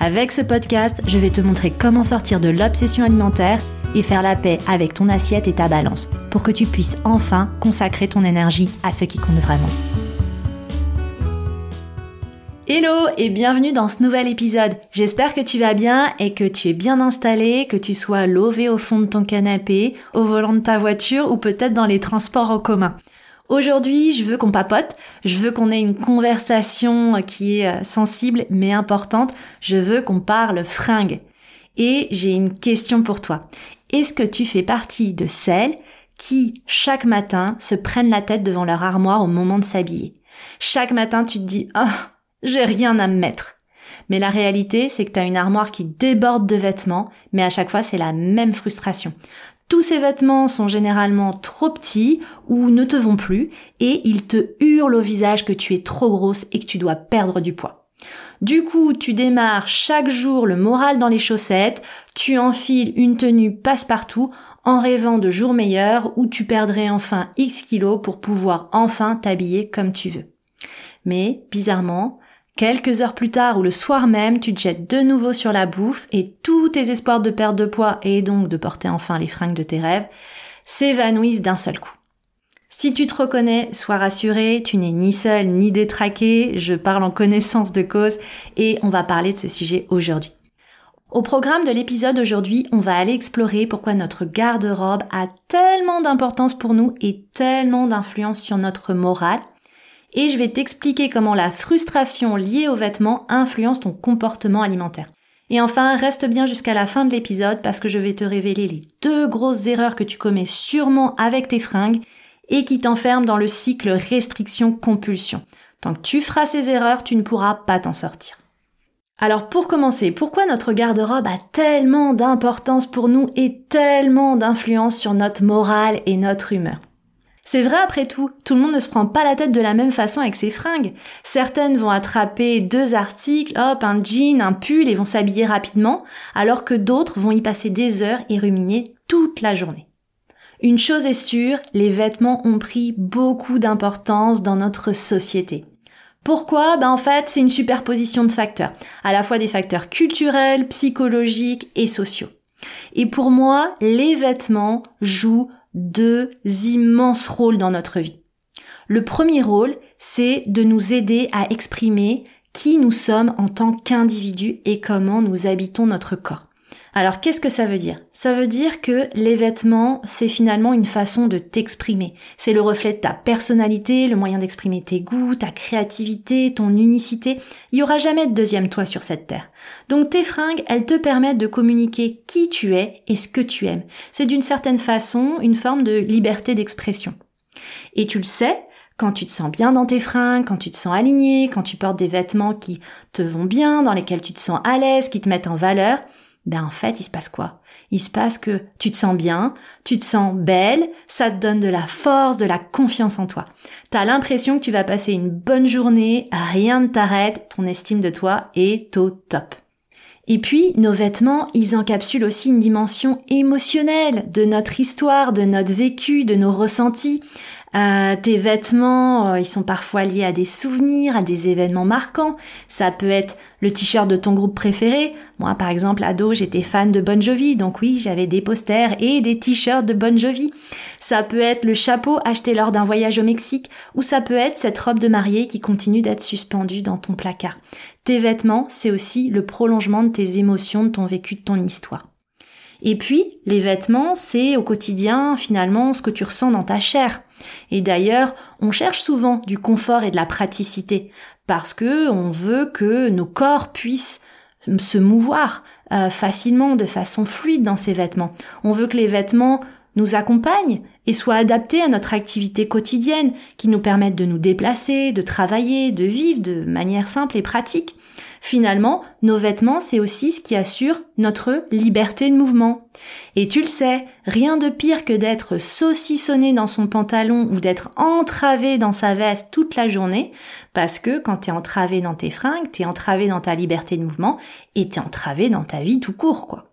Avec ce podcast, je vais te montrer comment sortir de l'obsession alimentaire et faire la paix avec ton assiette et ta balance pour que tu puisses enfin consacrer ton énergie à ce qui compte vraiment. Hello et bienvenue dans ce nouvel épisode. J'espère que tu vas bien et que tu es bien installé, que tu sois lové au fond de ton canapé, au volant de ta voiture ou peut-être dans les transports en commun. Aujourd'hui, je veux qu'on papote, je veux qu'on ait une conversation qui est euh, sensible mais importante, je veux qu'on parle fringue. Et j'ai une question pour toi. Est-ce que tu fais partie de celles qui, chaque matin, se prennent la tête devant leur armoire au moment de s'habiller? Chaque matin, tu te dis, oh, j'ai rien à me mettre. Mais la réalité, c'est que tu as une armoire qui déborde de vêtements, mais à chaque fois, c'est la même frustration. Tous ces vêtements sont généralement trop petits ou ne te vont plus et ils te hurlent au visage que tu es trop grosse et que tu dois perdre du poids. Du coup, tu démarres chaque jour le moral dans les chaussettes, tu enfiles une tenue passe-partout en rêvant de jours meilleurs où tu perdrais enfin X kilos pour pouvoir enfin t'habiller comme tu veux. Mais, bizarrement, Quelques heures plus tard ou le soir même, tu te jettes de nouveau sur la bouffe et tous tes espoirs de perte de poids et donc de porter enfin les fringues de tes rêves s'évanouissent d'un seul coup. Si tu te reconnais, sois rassuré, tu n'es ni seul ni détraqué, je parle en connaissance de cause et on va parler de ce sujet aujourd'hui. Au programme de l'épisode aujourd'hui, on va aller explorer pourquoi notre garde-robe a tellement d'importance pour nous et tellement d'influence sur notre morale et je vais t'expliquer comment la frustration liée aux vêtements influence ton comportement alimentaire. Et enfin, reste bien jusqu'à la fin de l'épisode parce que je vais te révéler les deux grosses erreurs que tu commets sûrement avec tes fringues et qui t'enferment dans le cycle restriction-compulsion. Tant que tu feras ces erreurs, tu ne pourras pas t'en sortir. Alors pour commencer, pourquoi notre garde-robe a tellement d'importance pour nous et tellement d'influence sur notre morale et notre humeur? C'est vrai après tout, tout le monde ne se prend pas la tête de la même façon avec ses fringues. Certaines vont attraper deux articles, hop, un jean, un pull et vont s'habiller rapidement, alors que d'autres vont y passer des heures et ruminer toute la journée. Une chose est sûre, les vêtements ont pris beaucoup d'importance dans notre société. Pourquoi? Ben en fait, c'est une superposition de facteurs, à la fois des facteurs culturels, psychologiques et sociaux. Et pour moi, les vêtements jouent deux immenses rôles dans notre vie. Le premier rôle, c'est de nous aider à exprimer qui nous sommes en tant qu'individus et comment nous habitons notre corps. Alors qu'est-ce que ça veut dire? Ça veut dire que les vêtements, c'est finalement une façon de t'exprimer. C'est le reflet de ta personnalité, le moyen d'exprimer tes goûts, ta créativité, ton unicité. Il n'y aura jamais de deuxième toi sur cette terre. Donc tes fringues, elles te permettent de communiquer qui tu es et ce que tu aimes. C'est d'une certaine façon une forme de liberté d'expression. Et tu le sais, quand tu te sens bien dans tes fringues, quand tu te sens aligné, quand tu portes des vêtements qui te vont bien, dans lesquels tu te sens à l'aise, qui te mettent en valeur, ben en fait, il se passe quoi? Il se passe que tu te sens bien, tu te sens belle, ça te donne de la force, de la confiance en toi. T'as l'impression que tu vas passer une bonne journée, rien ne t'arrête, ton estime de toi est au top. Et puis, nos vêtements, ils encapsulent aussi une dimension émotionnelle de notre histoire, de notre vécu, de nos ressentis. Euh, tes vêtements, euh, ils sont parfois liés à des souvenirs, à des événements marquants. Ça peut être le t-shirt de ton groupe préféré. Moi, par exemple, ado, j'étais fan de Bon Jovi, donc oui, j'avais des posters et des t-shirts de Bon Jovi. Ça peut être le chapeau acheté lors d'un voyage au Mexique, ou ça peut être cette robe de mariée qui continue d'être suspendue dans ton placard. Tes vêtements, c'est aussi le prolongement de tes émotions, de ton vécu, de ton histoire. Et puis, les vêtements, c'est au quotidien finalement ce que tu ressens dans ta chair. Et d'ailleurs, on cherche souvent du confort et de la praticité parce que on veut que nos corps puissent se mouvoir euh, facilement, de façon fluide dans ces vêtements. On veut que les vêtements nous accompagnent et soient adaptés à notre activité quotidienne, qui nous permettent de nous déplacer, de travailler, de vivre de manière simple et pratique. Finalement, nos vêtements, c'est aussi ce qui assure notre liberté de mouvement. Et tu le sais, rien de pire que d'être saucissonné dans son pantalon ou d'être entravé dans sa veste toute la journée, parce que quand t'es entravé dans tes fringues, t'es entravé dans ta liberté de mouvement et t'es entravé dans ta vie tout court, quoi.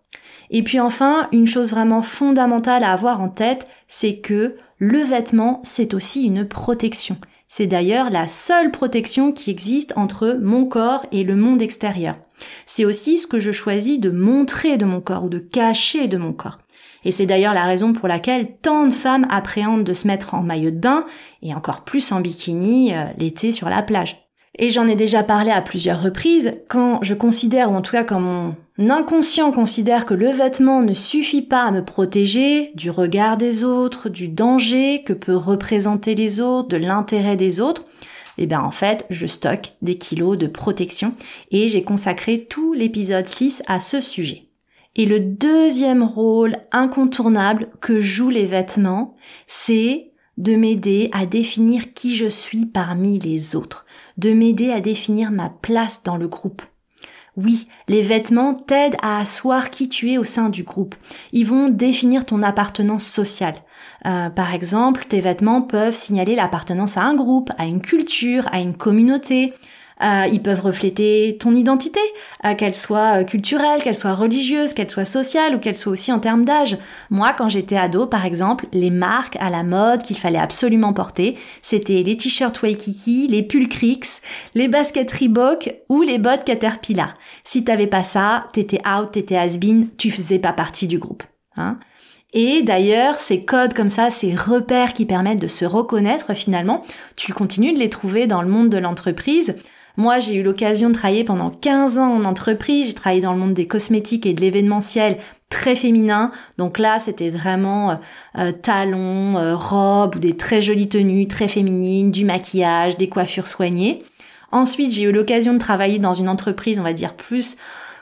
Et puis enfin, une chose vraiment fondamentale à avoir en tête, c'est que le vêtement, c'est aussi une protection. C'est d'ailleurs la seule protection qui existe entre mon corps et le monde extérieur. C'est aussi ce que je choisis de montrer de mon corps ou de cacher de mon corps. Et c'est d'ailleurs la raison pour laquelle tant de femmes appréhendent de se mettre en maillot de bain et encore plus en bikini euh, l'été sur la plage. Et j'en ai déjà parlé à plusieurs reprises, quand je considère, ou en tout cas quand mon inconscient considère que le vêtement ne suffit pas à me protéger du regard des autres, du danger que peut représenter les autres, de l'intérêt des autres, eh bien en fait, je stocke des kilos de protection et j'ai consacré tout l'épisode 6 à ce sujet. Et le deuxième rôle incontournable que jouent les vêtements, c'est de m'aider à définir qui je suis parmi les autres, de m'aider à définir ma place dans le groupe. Oui, les vêtements t'aident à asseoir qui tu es au sein du groupe. Ils vont définir ton appartenance sociale. Euh, par exemple, tes vêtements peuvent signaler l'appartenance à un groupe, à une culture, à une communauté. Euh, ils peuvent refléter ton identité, euh, qu'elle soit euh, culturelle, qu'elle soit religieuse, qu'elle soit sociale ou qu'elle soit aussi en termes d'âge. Moi, quand j'étais ado, par exemple, les marques à la mode qu'il fallait absolument porter, c'était les t-shirts Waikiki, les pulls Crix, les baskets Reebok ou les bottes Caterpillar. Si t'avais pas ça, t'étais out, t'étais has-been, tu faisais pas partie du groupe. Hein et d'ailleurs, ces codes comme ça, ces repères qui permettent de se reconnaître finalement, tu continues de les trouver dans le monde de l'entreprise. Moi, j'ai eu l'occasion de travailler pendant 15 ans en entreprise. J'ai travaillé dans le monde des cosmétiques et de l'événementiel très féminin. Donc là, c'était vraiment euh, euh, talons, euh, robes des très jolies tenues très féminines, du maquillage, des coiffures soignées. Ensuite, j'ai eu l'occasion de travailler dans une entreprise, on va dire, plus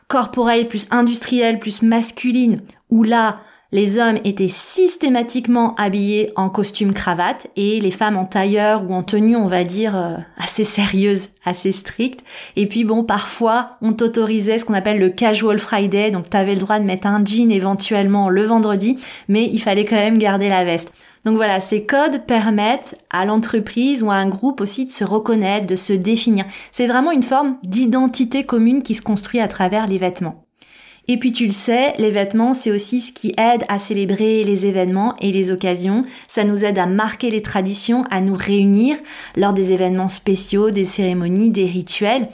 corporelle, plus industrielle, plus masculine, où là, les hommes étaient systématiquement habillés en costume cravate et les femmes en tailleur ou en tenue, on va dire, euh, assez sérieuse, assez stricte. Et puis bon, parfois, on t'autorisait ce qu'on appelle le casual Friday, donc t'avais le droit de mettre un jean éventuellement le vendredi, mais il fallait quand même garder la veste. Donc voilà, ces codes permettent à l'entreprise ou à un groupe aussi de se reconnaître, de se définir. C'est vraiment une forme d'identité commune qui se construit à travers les vêtements. Et puis tu le sais, les vêtements, c'est aussi ce qui aide à célébrer les événements et les occasions. Ça nous aide à marquer les traditions, à nous réunir lors des événements spéciaux, des cérémonies, des rituels.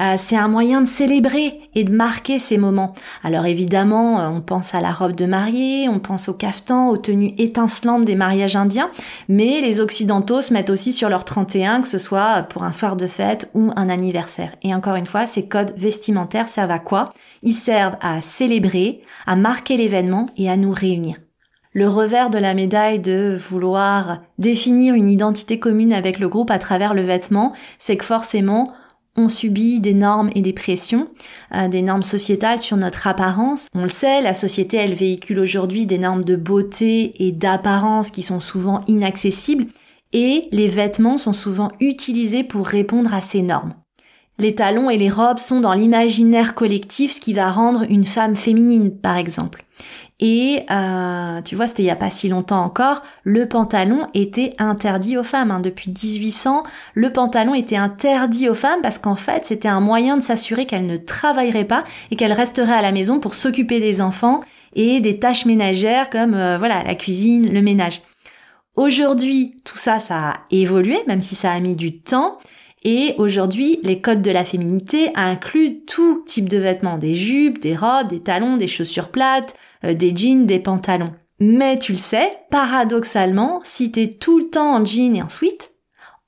Euh, c'est un moyen de célébrer et de marquer ces moments. Alors évidemment, euh, on pense à la robe de mariée, on pense au caftan, aux tenues étincelantes des mariages indiens, mais les occidentaux se mettent aussi sur leur 31, que ce soit pour un soir de fête ou un anniversaire. Et encore une fois, ces codes vestimentaires servent à quoi? Ils servent à célébrer, à marquer l'événement et à nous réunir. Le revers de la médaille de vouloir définir une identité commune avec le groupe à travers le vêtement, c'est que forcément, on subit des normes et des pressions, euh, des normes sociétales sur notre apparence. On le sait, la société, elle véhicule aujourd'hui des normes de beauté et d'apparence qui sont souvent inaccessibles et les vêtements sont souvent utilisés pour répondre à ces normes. Les talons et les robes sont dans l'imaginaire collectif ce qui va rendre une femme féminine, par exemple. Et euh, tu vois, c'était il y a pas si longtemps encore, le pantalon était interdit aux femmes. Hein. Depuis 1800, le pantalon était interdit aux femmes parce qu'en fait, c'était un moyen de s'assurer qu'elles ne travailleraient pas et qu'elles resteraient à la maison pour s'occuper des enfants et des tâches ménagères comme euh, voilà la cuisine, le ménage. Aujourd'hui, tout ça, ça a évolué, même si ça a mis du temps. Et aujourd'hui, les codes de la féminité incluent tout type de vêtements, des jupes, des robes, des talons, des chaussures plates, des jeans, des pantalons. Mais tu le sais, paradoxalement, si t'es tout le temps en jean et en sweat,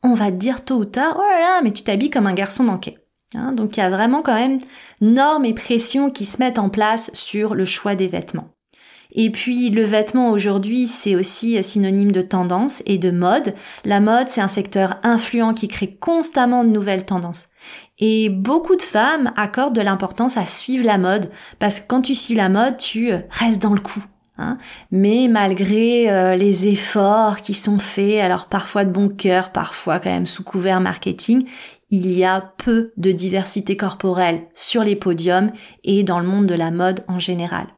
on va te dire tôt ou tard, oh là là, mais tu t'habilles comme un garçon manqué. Hein, donc il y a vraiment quand même normes et pressions qui se mettent en place sur le choix des vêtements. Et puis le vêtement aujourd'hui, c'est aussi synonyme de tendance et de mode. La mode, c'est un secteur influent qui crée constamment de nouvelles tendances. Et beaucoup de femmes accordent de l'importance à suivre la mode, parce que quand tu suis la mode, tu restes dans le coup. Hein. Mais malgré euh, les efforts qui sont faits, alors parfois de bon cœur, parfois quand même sous couvert marketing, il y a peu de diversité corporelle sur les podiums et dans le monde de la mode en général.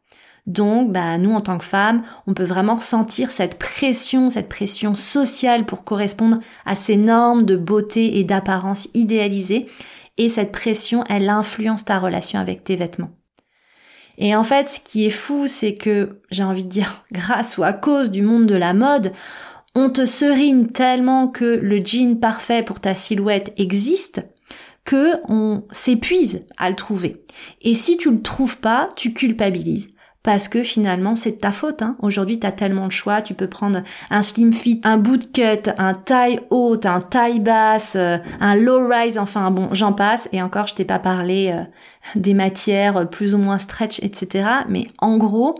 Donc, bah, nous, en tant que femmes, on peut vraiment ressentir cette pression, cette pression sociale pour correspondre à ces normes de beauté et d'apparence idéalisées. Et cette pression, elle influence ta relation avec tes vêtements. Et en fait, ce qui est fou, c'est que, j'ai envie de dire, grâce ou à cause du monde de la mode, on te serine tellement que le jean parfait pour ta silhouette existe que on s'épuise à le trouver. Et si tu le trouves pas, tu culpabilises parce que finalement c'est de ta faute. Hein. Aujourd'hui, tu as tellement de choix, tu peux prendre un slim fit, un bootcut, un taille haute, un taille basse, euh, un low rise, enfin bon, j'en passe. Et encore, je t'ai pas parlé euh, des matières plus ou moins stretch, etc. Mais en gros,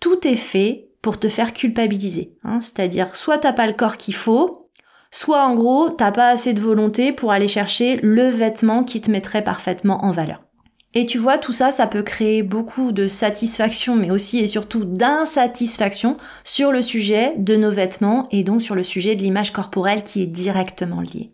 tout est fait pour te faire culpabiliser. Hein. C'est-à-dire, soit t'as pas le corps qu'il faut, soit en gros, t'as pas assez de volonté pour aller chercher le vêtement qui te mettrait parfaitement en valeur. Et tu vois, tout ça, ça peut créer beaucoup de satisfaction, mais aussi et surtout d'insatisfaction sur le sujet de nos vêtements et donc sur le sujet de l'image corporelle qui est directement liée.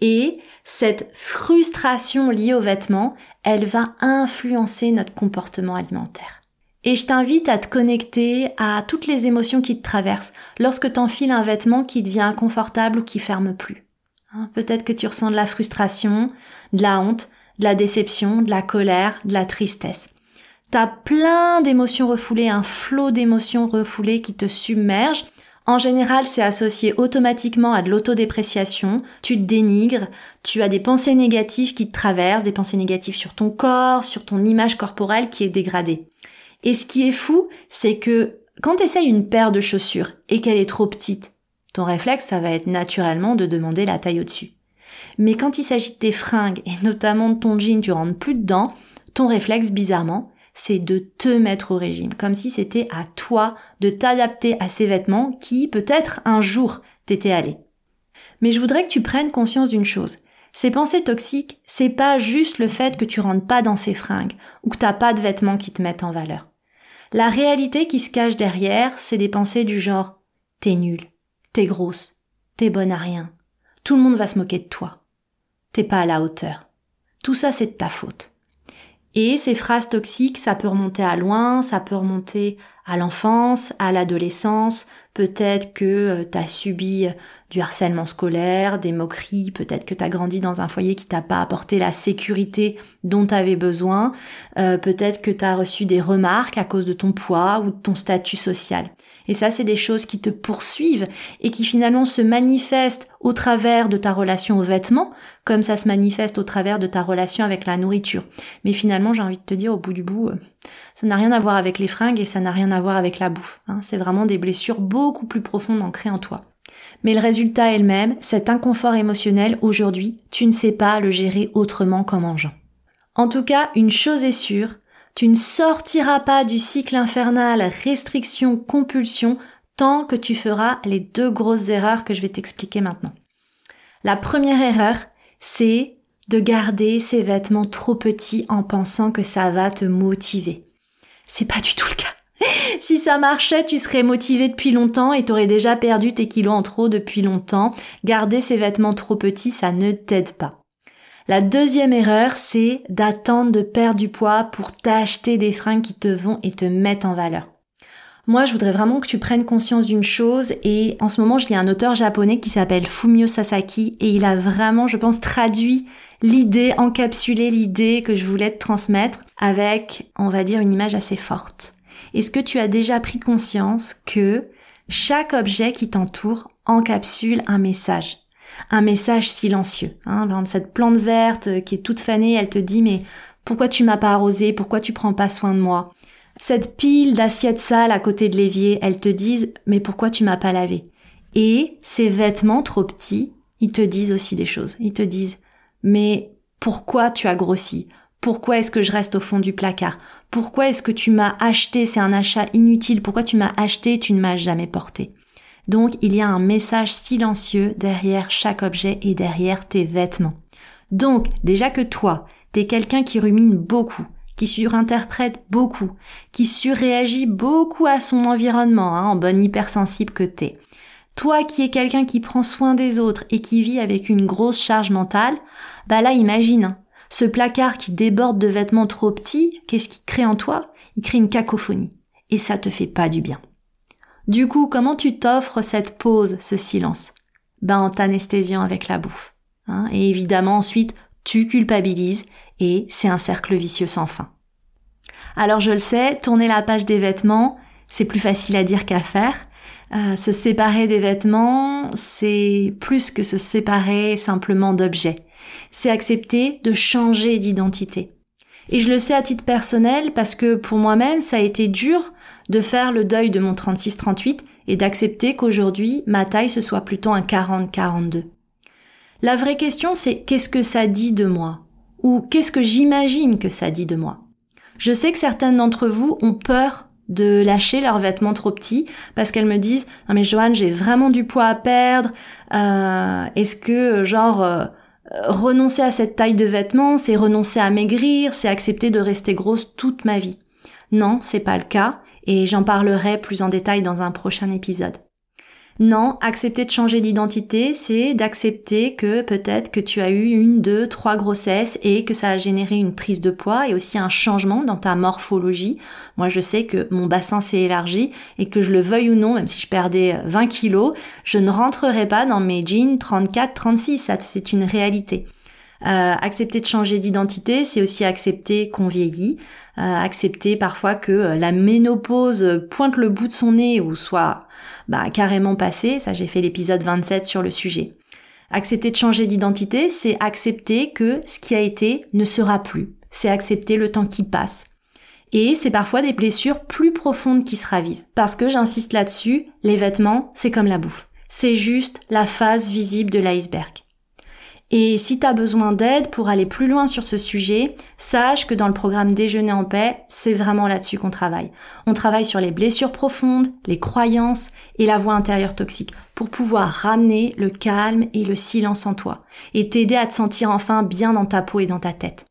Et cette frustration liée aux vêtements, elle va influencer notre comportement alimentaire. Et je t'invite à te connecter à toutes les émotions qui te traversent lorsque t'enfiles un vêtement qui devient inconfortable ou qui ferme plus. Hein, peut-être que tu ressens de la frustration, de la honte, de la déception, de la colère, de la tristesse. T'as plein d'émotions refoulées, un flot d'émotions refoulées qui te submerge. En général, c'est associé automatiquement à de l'autodépréciation, tu te dénigres, tu as des pensées négatives qui te traversent, des pensées négatives sur ton corps, sur ton image corporelle qui est dégradée. Et ce qui est fou, c'est que quand tu essayes une paire de chaussures et qu'elle est trop petite, ton réflexe, ça va être naturellement de demander la taille au-dessus. Mais quand il s'agit de tes fringues, et notamment de ton jean, tu rentres plus dedans, ton réflexe, bizarrement, c'est de te mettre au régime, comme si c'était à toi de t'adapter à ces vêtements qui, peut-être, un jour, t'étaient allés. Mais je voudrais que tu prennes conscience d'une chose. Ces pensées toxiques, c'est pas juste le fait que tu rentres pas dans ces fringues, ou que t'as pas de vêtements qui te mettent en valeur. La réalité qui se cache derrière, c'est des pensées du genre, t'es nul, t'es grosse, t'es bonne à rien, tout le monde va se moquer de toi. T'es pas à la hauteur. Tout ça, c'est de ta faute. Et ces phrases toxiques, ça peut remonter à loin, ça peut remonter à l'enfance, à l'adolescence, peut-être que euh, tu as subi du harcèlement scolaire, des moqueries, peut-être que tu as grandi dans un foyer qui t'a pas apporté la sécurité dont tu avais besoin, euh, peut-être que tu as reçu des remarques à cause de ton poids ou de ton statut social. Et ça, c'est des choses qui te poursuivent et qui finalement se manifestent au travers de ta relation aux vêtements, comme ça se manifeste au travers de ta relation avec la nourriture. Mais finalement, j'ai envie de te dire, au bout du bout, euh, ça n'a rien à voir avec les fringues et ça n'a rien à voir avec la bouffe. Hein. C'est vraiment des blessures beaucoup plus profondes ancrées en toi. Mais le résultat est le même, cet inconfort émotionnel, aujourd'hui, tu ne sais pas le gérer autrement qu'en mangeant. En tout cas, une chose est sûre, tu ne sortiras pas du cycle infernal restriction-compulsion tant que tu feras les deux grosses erreurs que je vais t'expliquer maintenant. La première erreur, c'est de garder ces vêtements trop petits en pensant que ça va te motiver. C'est pas du tout le cas. Si ça marchait, tu serais motivé depuis longtemps et t'aurais déjà perdu tes kilos en trop depuis longtemps. Garder ces vêtements trop petits, ça ne t'aide pas. La deuxième erreur, c'est d'attendre de perdre du poids pour t'acheter des fringues qui te vont et te mettent en valeur. Moi, je voudrais vraiment que tu prennes conscience d'une chose et en ce moment, je lis un auteur japonais qui s'appelle Fumio Sasaki et il a vraiment, je pense, traduit l'idée, encapsulé l'idée que je voulais te transmettre avec, on va dire, une image assez forte. Est-ce que tu as déjà pris conscience que chaque objet qui t'entoure encapsule un message? Un message silencieux. Hein? Exemple, cette plante verte euh, qui est toute fanée, elle te dit mais pourquoi tu m'as pas arrosé Pourquoi tu prends pas soin de moi? Cette pile d'assiettes sales à côté de l'évier, elles te disent mais pourquoi tu m'as pas lavé Et ces vêtements trop petits, ils te disent aussi des choses. Ils te disent mais pourquoi tu as grossi? Pourquoi est-ce que je reste au fond du placard? Pourquoi est-ce que tu m'as acheté? C'est un achat inutile. Pourquoi tu m'as acheté? Tu ne m'as jamais porté. Donc il y a un message silencieux derrière chaque objet et derrière tes vêtements. Donc déjà que toi, t'es quelqu'un qui rumine beaucoup, qui surinterprète beaucoup, qui surréagit beaucoup à son environnement, hein, en bonne hypersensible que t'es. Toi qui es quelqu'un qui prend soin des autres et qui vit avec une grosse charge mentale, bah là imagine, hein, ce placard qui déborde de vêtements trop petits, qu'est-ce qu'il crée en toi? Il crée une cacophonie. Et ça te fait pas du bien. Du coup, comment tu t'offres cette pause, ce silence? Ben en t'anesthésiant avec la bouffe. Hein et évidemment ensuite, tu culpabilises et c'est un cercle vicieux sans fin. Alors je le sais, tourner la page des vêtements, c'est plus facile à dire qu'à faire. Euh, se séparer des vêtements, c'est plus que se séparer simplement d'objets. C'est accepter de changer d'identité. Et je le sais à titre personnel parce que pour moi-même, ça a été dur de faire le deuil de mon 36-38 et d'accepter qu'aujourd'hui, ma taille ce soit plutôt un 40-42. La vraie question, c'est qu'est-ce que ça dit de moi? Ou qu'est-ce que j'imagine que ça dit de moi? Je sais que certaines d'entre vous ont peur de lâcher leurs vêtements trop petits parce qu'elles me disent non mais Joanne j'ai vraiment du poids à perdre euh, est-ce que genre euh, renoncer à cette taille de vêtements c'est renoncer à maigrir c'est accepter de rester grosse toute ma vie. Non c'est pas le cas et j'en parlerai plus en détail dans un prochain épisode non, accepter de changer d'identité, c'est d'accepter que peut-être que tu as eu une, deux, trois grossesses et que ça a généré une prise de poids et aussi un changement dans ta morphologie. Moi, je sais que mon bassin s'est élargi et que je le veuille ou non, même si je perdais 20 kilos, je ne rentrerai pas dans mes jeans 34, 36. Ça, c'est une réalité. Euh, accepter de changer d'identité, c'est aussi accepter qu'on vieillit, euh, accepter parfois que euh, la ménopause pointe le bout de son nez ou soit bah, carrément passé. Ça, j'ai fait l'épisode 27 sur le sujet. Accepter de changer d'identité, c'est accepter que ce qui a été ne sera plus. C'est accepter le temps qui passe. Et c'est parfois des blessures plus profondes qui se ravivent. Parce que j'insiste là-dessus, les vêtements, c'est comme la bouffe. C'est juste la face visible de l'iceberg. Et si tu as besoin d'aide pour aller plus loin sur ce sujet, sache que dans le programme Déjeuner en paix, c'est vraiment là-dessus qu'on travaille. On travaille sur les blessures profondes, les croyances et la voix intérieure toxique pour pouvoir ramener le calme et le silence en toi et t'aider à te sentir enfin bien dans ta peau et dans ta tête.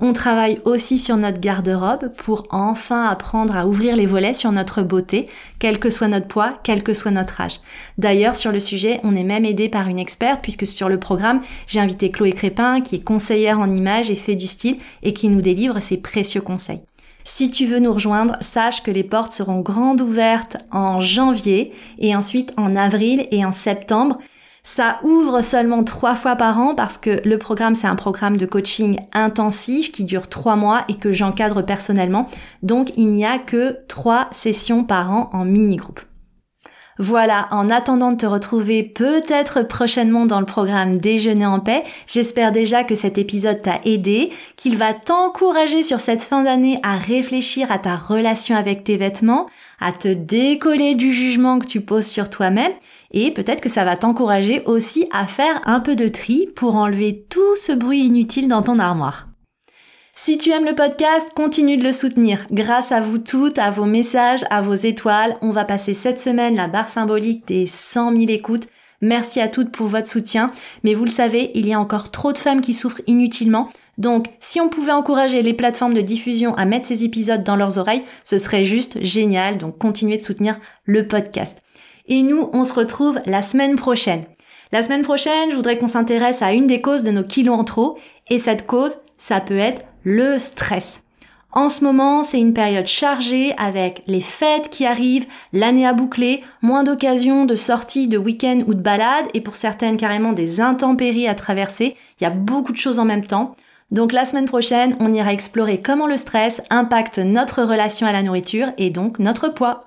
On travaille aussi sur notre garde-robe pour enfin apprendre à ouvrir les volets sur notre beauté, quel que soit notre poids, quel que soit notre âge. D'ailleurs, sur le sujet, on est même aidé par une experte puisque sur le programme, j'ai invité Chloé Crépin qui est conseillère en images et fait du style et qui nous délivre ses précieux conseils. Si tu veux nous rejoindre, sache que les portes seront grandes ouvertes en janvier et ensuite en avril et en septembre. Ça ouvre seulement trois fois par an parce que le programme, c'est un programme de coaching intensif qui dure trois mois et que j'encadre personnellement. Donc, il n'y a que trois sessions par an en mini-groupe. Voilà, en attendant de te retrouver peut-être prochainement dans le programme Déjeuner en paix, j'espère déjà que cet épisode t'a aidé, qu'il va t'encourager sur cette fin d'année à réfléchir à ta relation avec tes vêtements, à te décoller du jugement que tu poses sur toi-même et peut-être que ça va t'encourager aussi à faire un peu de tri pour enlever tout ce bruit inutile dans ton armoire. Si tu aimes le podcast, continue de le soutenir. Grâce à vous toutes, à vos messages, à vos étoiles, on va passer cette semaine la barre symbolique des 100 000 écoutes. Merci à toutes pour votre soutien. Mais vous le savez, il y a encore trop de femmes qui souffrent inutilement. Donc, si on pouvait encourager les plateformes de diffusion à mettre ces épisodes dans leurs oreilles, ce serait juste génial. Donc, continuez de soutenir le podcast. Et nous, on se retrouve la semaine prochaine. La semaine prochaine, je voudrais qu'on s'intéresse à une des causes de nos kilos en trop. Et cette cause, ça peut être le stress. En ce moment, c'est une période chargée avec les fêtes qui arrivent, l'année à boucler, moins d'occasions de sorties, de week-end ou de balades, et pour certaines carrément des intempéries à traverser. Il y a beaucoup de choses en même temps. Donc la semaine prochaine, on ira explorer comment le stress impacte notre relation à la nourriture et donc notre poids.